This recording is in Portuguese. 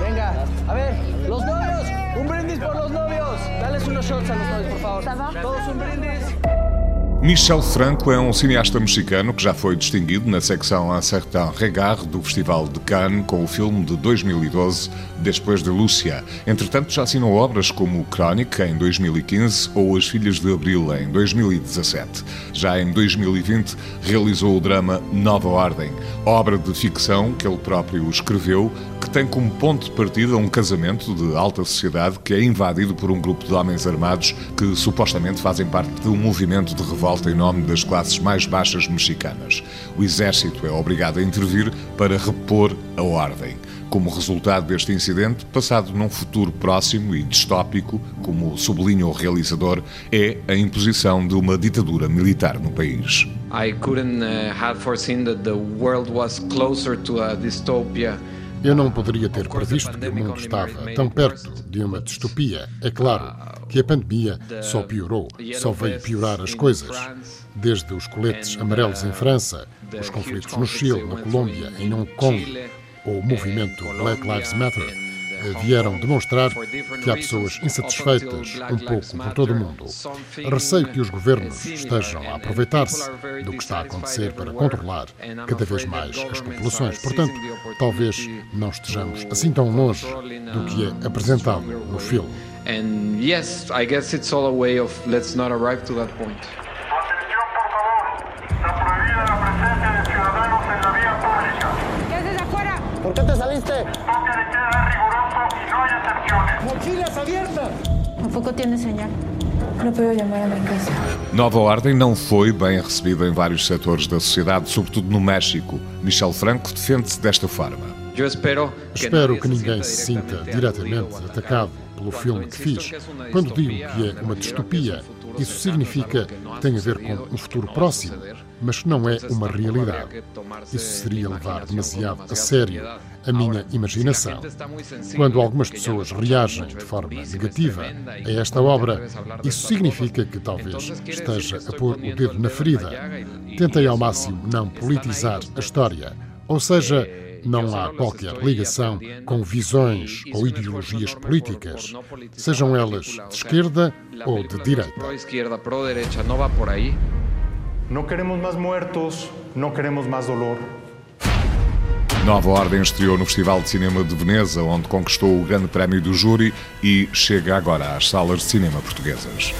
Venga, a ver, los novios, un brindis por los novios. Dales unos shots a los novios, por favor. Todos un brindis. Michel Franco é um cineasta mexicano que já foi distinguido na secção Un Certain Regard do Festival de Cannes com o filme de 2012, Depois de Lúcia. Entretanto, já assinou obras como Chronic, em 2015, ou As Filhas de Abril, em 2017. Já em 2020, realizou o drama Nova Ordem, obra de ficção que ele próprio escreveu, que tem como ponto de partida um casamento de alta sociedade que é invadido por um grupo de homens armados que supostamente fazem parte de um movimento de revolta em nome das classes mais baixas mexicanas. O exército é obrigado a intervir para repor a ordem. Como resultado deste incidente, passado num futuro próximo e distópico, como sublinha o realizador, é a imposição de uma ditadura militar no país. I couldn't uh, have foreseen that the world was closer to a dystopia. Eu não poderia ter previsto que o mundo estava tão perto de uma distopia. É claro que a pandemia só piorou, só veio piorar as coisas. Desde os coletes amarelos em França, os conflitos no Chile, na Colômbia, em Hong Kong, ou o movimento Black Lives Matter vieram demonstrar que há pessoas insatisfeitas um pouco por todo o mundo. Receio que os governos estejam a aproveitar-se do que está a acontecer para controlar cada vez mais as populações. Portanto, talvez não estejamos assim tão longe do que é apresentado no filme. And yes, I guess it's all a way of let's not arrive to that point. Por favor. Está prohibida ¡Mochilas abiertas! Tampoco tiene señal. No puedo llamar a mi casa. Nova Ordem não foi bem recebida em vários setores da sociedade, sobretudo no México. Michel Franco defende-se desta forma. Eu espero que, Espero que ninguém se sinta diretamente atacado pelo filme que fiz. Quando digo que é uma distopia, isso significa que tem a ver com um futuro próximo, mas não é uma realidade. Isso seria levar demasiado a sério a minha imaginação. Quando algumas pessoas reagem de forma negativa a esta obra, isso significa que talvez esteja a pôr o dedo na ferida. Tentei ao máximo não politizar a história, ou seja, não há qualquer ligação com visões ou ideologias políticas, sejam elas de esquerda ou de direita. pro izquierda, pro derecha, no va por ahí. No queremos más muertos, no queremos más dolor. Nova Ordem estreou no Festival de Cinema de Veneza, onde conquistou o Grande Prémio do Júri e chega agora às salas de cinema portuguesas.